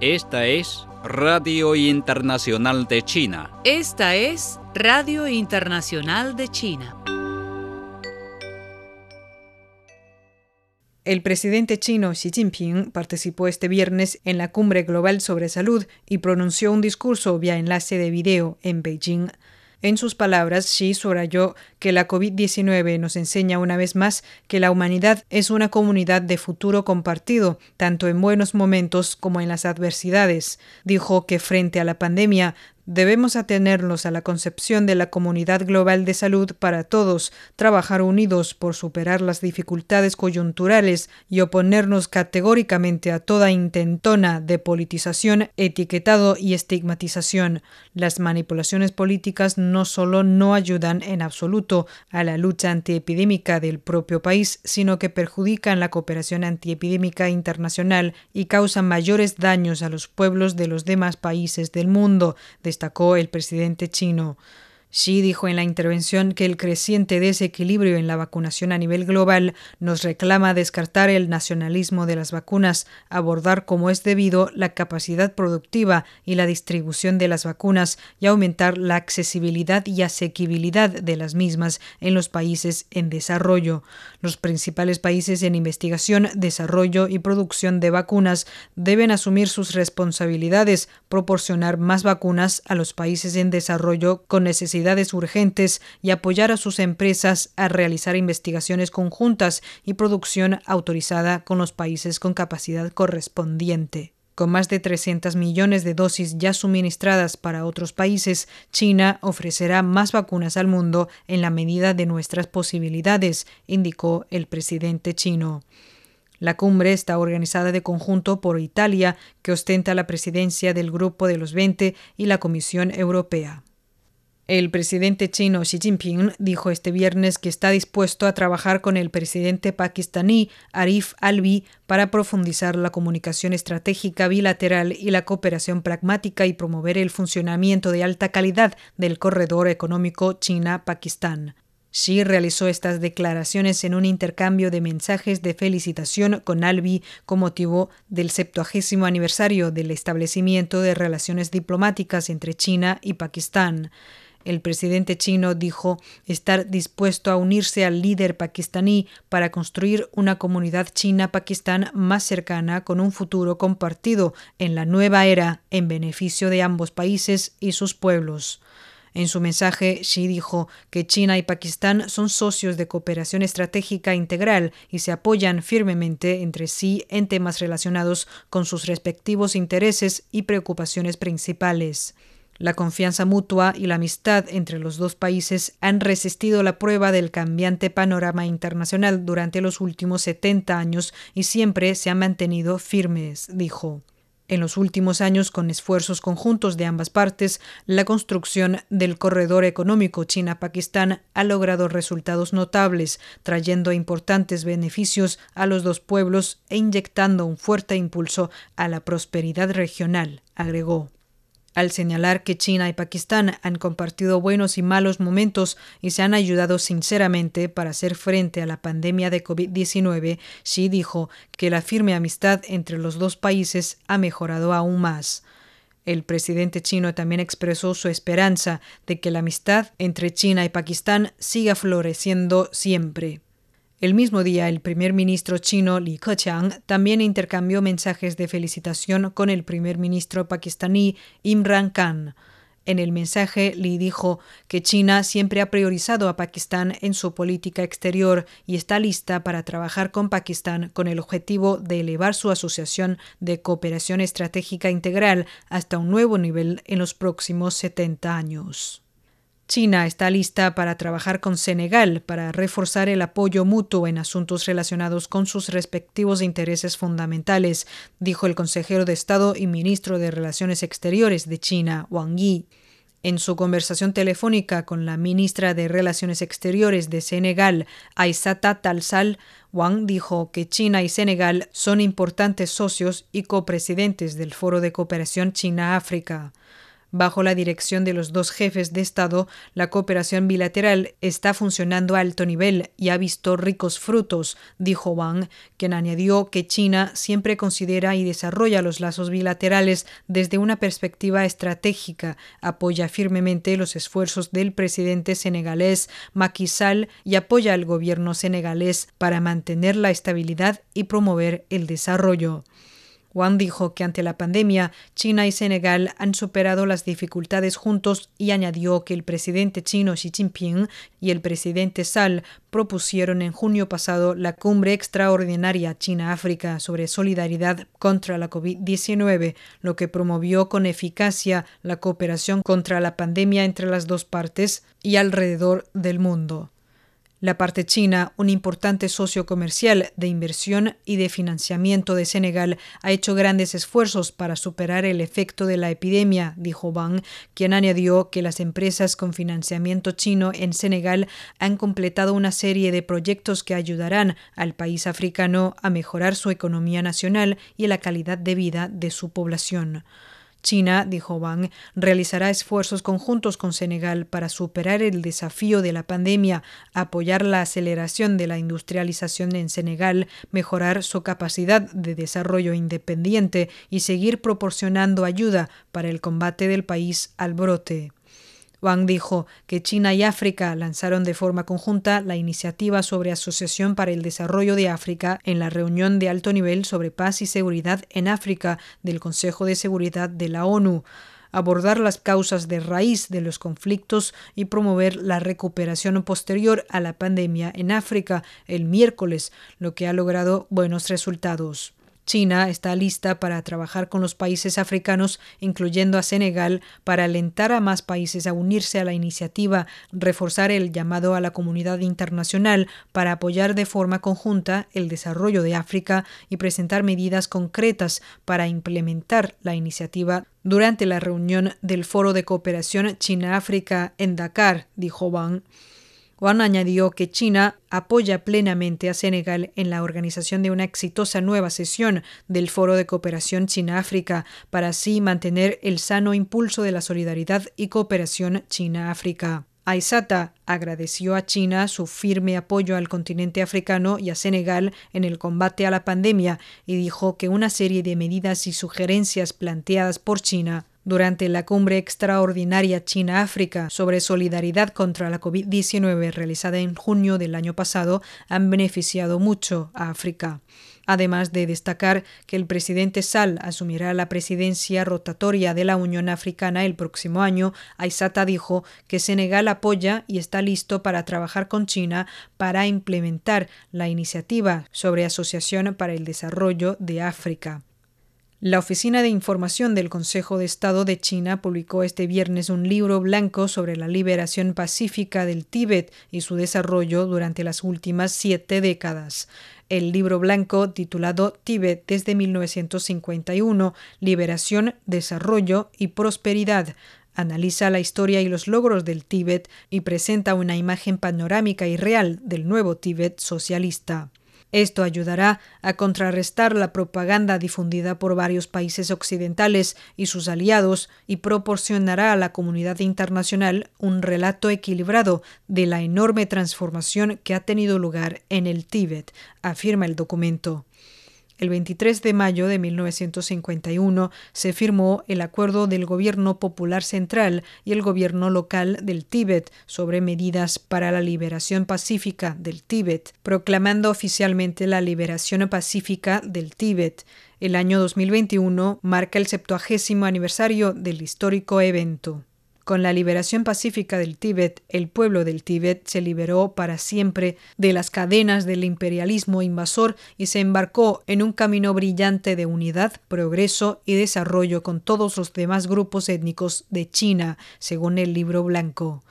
Esta es Radio Internacional de China. Esta es Radio Internacional de China. El presidente chino Xi Jinping participó este viernes en la Cumbre Global sobre Salud y pronunció un discurso vía enlace de video en Beijing. En sus palabras, Xi subrayó que la COVID-19 nos enseña una vez más que la humanidad es una comunidad de futuro compartido, tanto en buenos momentos como en las adversidades. Dijo que frente a la pandemia Debemos atenernos a la concepción de la comunidad global de salud para todos, trabajar unidos por superar las dificultades coyunturales y oponernos categóricamente a toda intentona de politización, etiquetado y estigmatización. Las manipulaciones políticas no solo no ayudan en absoluto a la lucha antiepidémica del propio país, sino que perjudican la cooperación antiepidémica internacional y causan mayores daños a los pueblos de los demás países del mundo destacó el presidente chino. Xi dijo en la intervención que el creciente desequilibrio en la vacunación a nivel global nos reclama descartar el nacionalismo de las vacunas, abordar como es debido la capacidad productiva y la distribución de las vacunas y aumentar la accesibilidad y asequibilidad de las mismas en los países en desarrollo. Los principales países en investigación, desarrollo y producción de vacunas deben asumir sus responsabilidades, proporcionar más vacunas a los países en desarrollo con necesidad urgentes y apoyar a sus empresas a realizar investigaciones conjuntas y producción autorizada con los países con capacidad correspondiente. Con más de 300 millones de dosis ya suministradas para otros países, China ofrecerá más vacunas al mundo en la medida de nuestras posibilidades, indicó el presidente chino. La cumbre está organizada de conjunto por Italia, que ostenta la presidencia del Grupo de los 20, y la Comisión Europea. El presidente chino Xi Jinping dijo este viernes que está dispuesto a trabajar con el presidente pakistaní Arif Alvi para profundizar la comunicación estratégica bilateral y la cooperación pragmática y promover el funcionamiento de alta calidad del corredor económico China-Pakistán. Xi realizó estas declaraciones en un intercambio de mensajes de felicitación con Albi con motivo del septuagésimo aniversario del establecimiento de relaciones diplomáticas entre China y Pakistán. El presidente chino dijo estar dispuesto a unirse al líder pakistaní para construir una comunidad china-pakistán más cercana con un futuro compartido en la nueva era en beneficio de ambos países y sus pueblos. En su mensaje, Xi dijo que China y Pakistán son socios de cooperación estratégica integral y se apoyan firmemente entre sí en temas relacionados con sus respectivos intereses y preocupaciones principales. La confianza mutua y la amistad entre los dos países han resistido la prueba del cambiante panorama internacional durante los últimos 70 años y siempre se han mantenido firmes, dijo. En los últimos años, con esfuerzos conjuntos de ambas partes, la construcción del corredor económico China-Pakistán ha logrado resultados notables, trayendo importantes beneficios a los dos pueblos e inyectando un fuerte impulso a la prosperidad regional, agregó al señalar que China y Pakistán han compartido buenos y malos momentos y se han ayudado sinceramente para hacer frente a la pandemia de COVID-19, Xi dijo que la firme amistad entre los dos países ha mejorado aún más. El presidente chino también expresó su esperanza de que la amistad entre China y Pakistán siga floreciendo siempre. El mismo día, el primer ministro chino Li Keqiang también intercambió mensajes de felicitación con el primer ministro pakistaní Imran Khan. En el mensaje, Li dijo que China siempre ha priorizado a Pakistán en su política exterior y está lista para trabajar con Pakistán con el objetivo de elevar su asociación de cooperación estratégica integral hasta un nuevo nivel en los próximos 70 años. China está lista para trabajar con Senegal para reforzar el apoyo mutuo en asuntos relacionados con sus respectivos intereses fundamentales, dijo el consejero de Estado y ministro de Relaciones Exteriores de China, Wang Yi. En su conversación telefónica con la ministra de Relaciones Exteriores de Senegal, Aissata Talsal, Wang dijo que China y Senegal son importantes socios y copresidentes del Foro de Cooperación China-África. Bajo la dirección de los dos jefes de Estado, la cooperación bilateral está funcionando a alto nivel y ha visto ricos frutos, dijo Wang, quien añadió que China siempre considera y desarrolla los lazos bilaterales desde una perspectiva estratégica, apoya firmemente los esfuerzos del presidente senegalés Macky Sall y apoya al gobierno senegalés para mantener la estabilidad y promover el desarrollo. Wang dijo que ante la pandemia, China y Senegal han superado las dificultades juntos y añadió que el presidente chino Xi Jinping y el presidente Sall propusieron en junio pasado la cumbre extraordinaria China-África sobre solidaridad contra la COVID-19, lo que promovió con eficacia la cooperación contra la pandemia entre las dos partes y alrededor del mundo. La parte china, un importante socio comercial de inversión y de financiamiento de Senegal, ha hecho grandes esfuerzos para superar el efecto de la epidemia, dijo Wang, quien añadió que las empresas con financiamiento chino en Senegal han completado una serie de proyectos que ayudarán al país africano a mejorar su economía nacional y la calidad de vida de su población. China, dijo Wang, realizará esfuerzos conjuntos con Senegal para superar el desafío de la pandemia, apoyar la aceleración de la industrialización en Senegal, mejorar su capacidad de desarrollo independiente y seguir proporcionando ayuda para el combate del país al brote. Wang dijo que China y África lanzaron de forma conjunta la iniciativa sobre Asociación para el Desarrollo de África en la reunión de alto nivel sobre paz y seguridad en África del Consejo de Seguridad de la ONU abordar las causas de raíz de los conflictos y promover la recuperación posterior a la pandemia en África el miércoles, lo que ha logrado buenos resultados. China está lista para trabajar con los países africanos, incluyendo a Senegal, para alentar a más países a unirse a la iniciativa, reforzar el llamado a la comunidad internacional para apoyar de forma conjunta el desarrollo de África y presentar medidas concretas para implementar la iniciativa durante la reunión del Foro de Cooperación China-África en Dakar, dijo Wang. Wang añadió que China apoya plenamente a Senegal en la organización de una exitosa nueva sesión del Foro de Cooperación China-África para así mantener el sano impulso de la solidaridad y cooperación China-África. Aizata agradeció a China su firme apoyo al continente africano y a Senegal en el combate a la pandemia y dijo que una serie de medidas y sugerencias planteadas por China durante la cumbre extraordinaria China-África sobre solidaridad contra la COVID-19 realizada en junio del año pasado han beneficiado mucho a África. Además de destacar que el presidente Sall asumirá la presidencia rotatoria de la Unión Africana el próximo año, Aysata dijo que Senegal apoya y está listo para trabajar con China para implementar la iniciativa sobre Asociación para el Desarrollo de África. La Oficina de Información del Consejo de Estado de China publicó este viernes un libro blanco sobre la liberación pacífica del Tíbet y su desarrollo durante las últimas siete décadas. El libro blanco, titulado Tíbet desde 1951, Liberación, Desarrollo y Prosperidad, analiza la historia y los logros del Tíbet y presenta una imagen panorámica y real del nuevo Tíbet socialista. Esto ayudará a contrarrestar la propaganda difundida por varios países occidentales y sus aliados y proporcionará a la comunidad internacional un relato equilibrado de la enorme transformación que ha tenido lugar en el Tíbet, afirma el documento. El 23 de mayo de 1951 se firmó el acuerdo del Gobierno Popular Central y el Gobierno local del Tíbet sobre medidas para la liberación pacífica del Tíbet, proclamando oficialmente la liberación pacífica del Tíbet. El año 2021 marca el septuagésimo aniversario del histórico evento. Con la liberación pacífica del Tíbet, el pueblo del Tíbet se liberó para siempre de las cadenas del imperialismo invasor y se embarcó en un camino brillante de unidad, progreso y desarrollo con todos los demás grupos étnicos de China, según el libro blanco.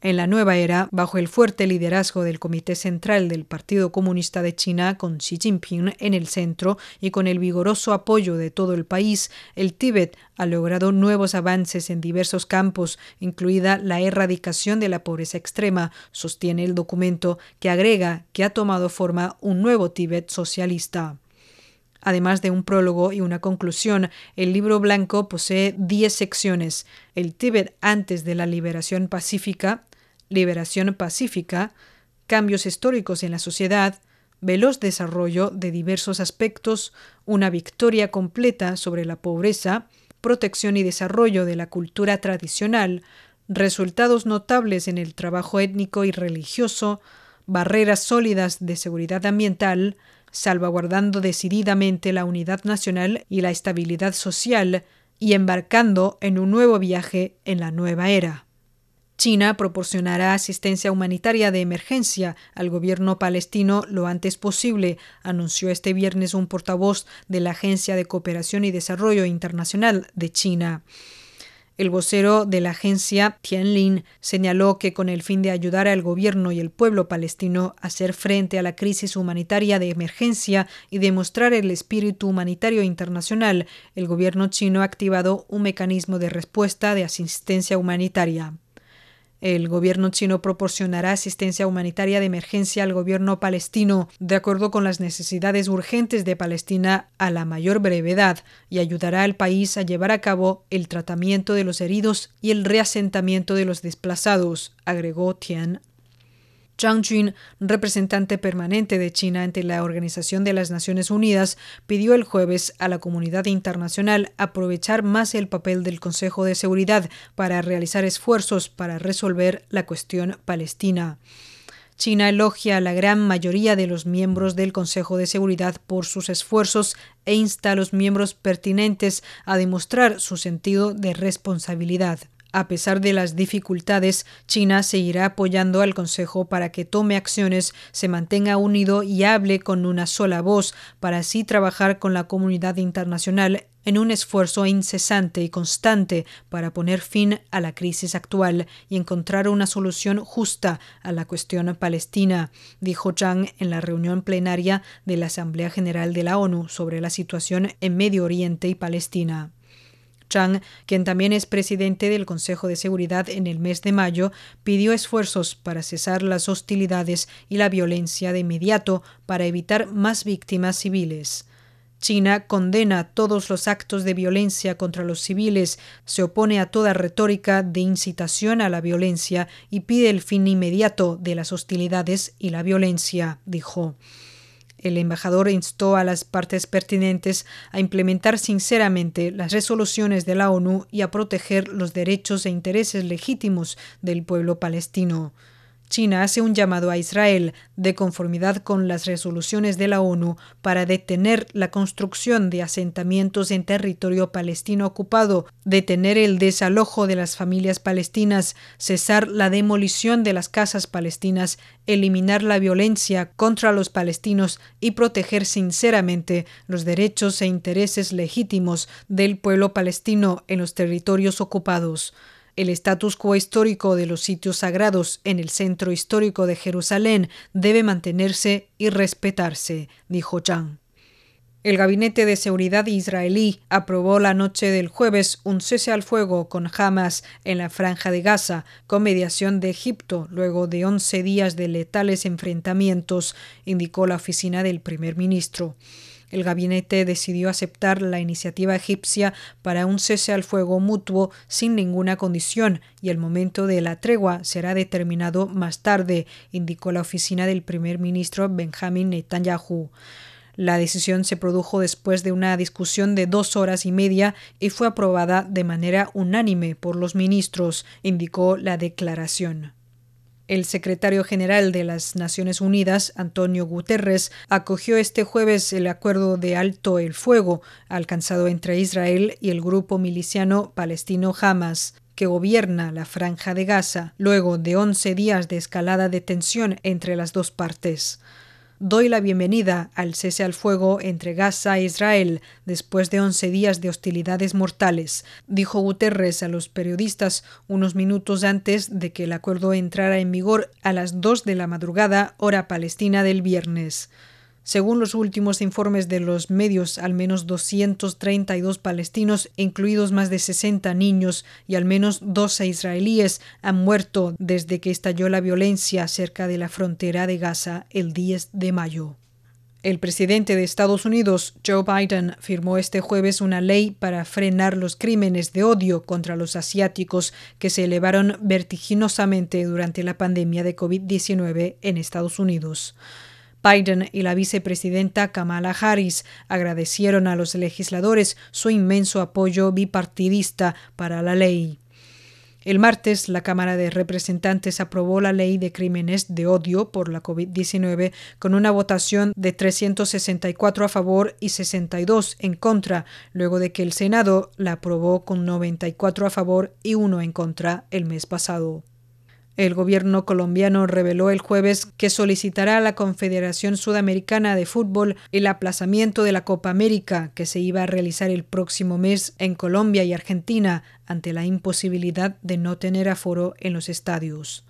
En la nueva era, bajo el fuerte liderazgo del Comité Central del Partido Comunista de China, con Xi Jinping en el centro y con el vigoroso apoyo de todo el país, el Tíbet ha logrado nuevos avances en diversos campos, incluida la erradicación de la pobreza extrema, sostiene el documento, que agrega que ha tomado forma un nuevo Tíbet socialista. Además de un prólogo y una conclusión, el libro blanco posee 10 secciones. El Tíbet antes de la liberación pacífica, liberación pacífica, cambios históricos en la sociedad, veloz desarrollo de diversos aspectos, una victoria completa sobre la pobreza, protección y desarrollo de la cultura tradicional, resultados notables en el trabajo étnico y religioso, barreras sólidas de seguridad ambiental, salvaguardando decididamente la unidad nacional y la estabilidad social, y embarcando en un nuevo viaje en la nueva era. China proporcionará asistencia humanitaria de emergencia al gobierno palestino lo antes posible, anunció este viernes un portavoz de la Agencia de Cooperación y Desarrollo Internacional de China. El vocero de la agencia, Tianlin, señaló que con el fin de ayudar al gobierno y el pueblo palestino a hacer frente a la crisis humanitaria de emergencia y demostrar el espíritu humanitario internacional, el gobierno chino ha activado un mecanismo de respuesta de asistencia humanitaria. El gobierno chino proporcionará asistencia humanitaria de emergencia al gobierno palestino de acuerdo con las necesidades urgentes de Palestina a la mayor brevedad y ayudará al país a llevar a cabo el tratamiento de los heridos y el reasentamiento de los desplazados, agregó Tian Zhang Jun, representante permanente de China ante la Organización de las Naciones Unidas, pidió el jueves a la comunidad internacional aprovechar más el papel del Consejo de Seguridad para realizar esfuerzos para resolver la cuestión palestina. China elogia a la gran mayoría de los miembros del Consejo de Seguridad por sus esfuerzos e insta a los miembros pertinentes a demostrar su sentido de responsabilidad. A pesar de las dificultades, China seguirá apoyando al Consejo para que tome acciones, se mantenga unido y hable con una sola voz, para así trabajar con la comunidad internacional en un esfuerzo incesante y constante para poner fin a la crisis actual y encontrar una solución justa a la cuestión palestina, dijo Zhang en la reunión plenaria de la Asamblea General de la ONU sobre la situación en Medio Oriente y Palestina. Chang, quien también es presidente del Consejo de Seguridad en el mes de mayo, pidió esfuerzos para cesar las hostilidades y la violencia de inmediato para evitar más víctimas civiles. China condena todos los actos de violencia contra los civiles, se opone a toda retórica de incitación a la violencia y pide el fin inmediato de las hostilidades y la violencia, dijo. El embajador instó a las partes pertinentes a implementar sinceramente las resoluciones de la ONU y a proteger los derechos e intereses legítimos del pueblo palestino. China hace un llamado a Israel, de conformidad con las resoluciones de la ONU, para detener la construcción de asentamientos en territorio palestino ocupado, detener el desalojo de las familias palestinas, cesar la demolición de las casas palestinas, eliminar la violencia contra los palestinos y proteger sinceramente los derechos e intereses legítimos del pueblo palestino en los territorios ocupados. El status quo histórico de los sitios sagrados en el centro histórico de Jerusalén debe mantenerse y respetarse, dijo Zhang. El Gabinete de Seguridad israelí aprobó la noche del jueves un cese al fuego con Hamas en la franja de Gaza, con mediación de Egipto, luego de 11 días de letales enfrentamientos, indicó la oficina del primer ministro. El gabinete decidió aceptar la iniciativa egipcia para un cese al fuego mutuo sin ninguna condición y el momento de la tregua será determinado más tarde, indicó la oficina del primer ministro Benjamin Netanyahu. La decisión se produjo después de una discusión de dos horas y media y fue aprobada de manera unánime por los ministros, indicó la declaración. El secretario general de las Naciones Unidas, Antonio Guterres, acogió este jueves el acuerdo de alto el fuego alcanzado entre Israel y el grupo miliciano palestino Hamas que gobierna la franja de Gaza, luego de 11 días de escalada de tensión entre las dos partes doy la bienvenida al cese al fuego entre Gaza e Israel después de 11 días de hostilidades mortales, dijo Guterres a los periodistas unos minutos antes de que el acuerdo entrara en vigor a las 2 de la madrugada hora palestina del viernes. Según los últimos informes de los medios, al menos 232 palestinos, incluidos más de 60 niños y al menos 12 israelíes, han muerto desde que estalló la violencia cerca de la frontera de Gaza el 10 de mayo. El presidente de Estados Unidos, Joe Biden, firmó este jueves una ley para frenar los crímenes de odio contra los asiáticos que se elevaron vertiginosamente durante la pandemia de COVID-19 en Estados Unidos. Biden y la vicepresidenta Kamala Harris agradecieron a los legisladores su inmenso apoyo bipartidista para la ley. El martes, la Cámara de Representantes aprobó la ley de crímenes de odio por la COVID-19 con una votación de 364 a favor y 62 en contra, luego de que el Senado la aprobó con 94 a favor y 1 en contra el mes pasado. El gobierno colombiano reveló el jueves que solicitará a la Confederación Sudamericana de Fútbol el aplazamiento de la Copa América, que se iba a realizar el próximo mes en Colombia y Argentina, ante la imposibilidad de no tener aforo en los estadios.